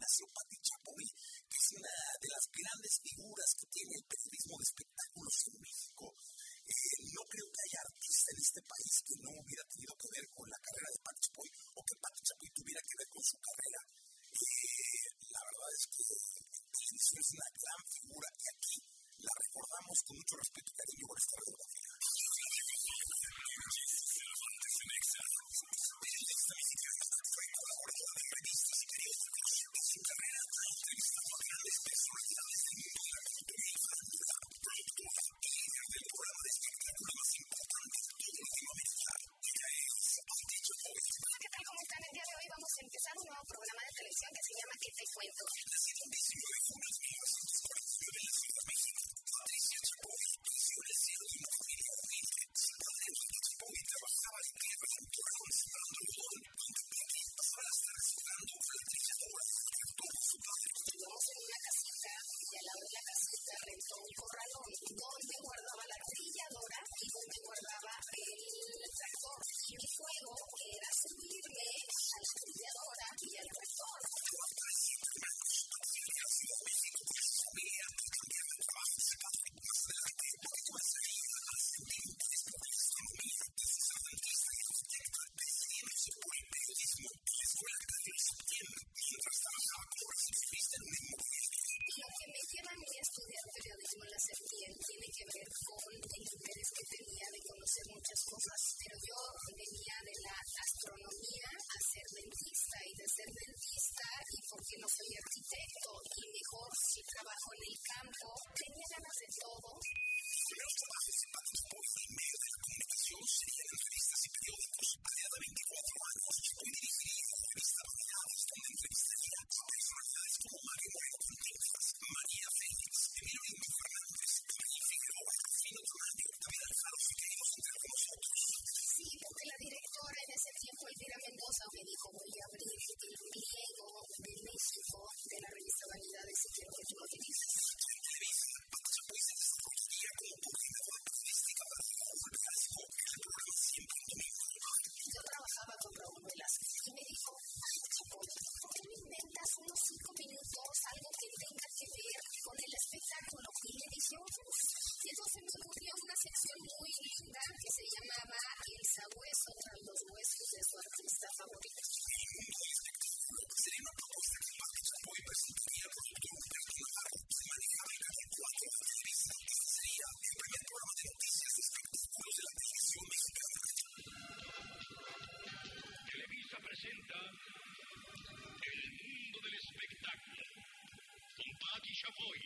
nació Patti Chapoy, que es una de las grandes figuras que tiene el periodismo de espectáculos en México. Eh, no creo que haya artista en este país que no hubiera tenido que ver con la carrera de Patti Chapoy o que Patti Chapoy tuviera que ver con su carrera. Eh, la verdad es que televisión es una gran figura y aquí la recordamos con mucho respeto y cariño por esta radiografía. we will tiene que ver con el interés que tenía de conocer muchas cosas cosa, me dijo, voy a abrir el griego de México de la revista Vanidades y quiero que tú lo. Yo trabajaba con Raúl Velázquez y me dijo, ay, ¿por qué no inventas unos cinco minutos algo que tenga que ver con el espectáculo? Y le dije, y entonces me ocurrió una sección muy linda que se llamaba El sabueso tras los huesos. Savoy.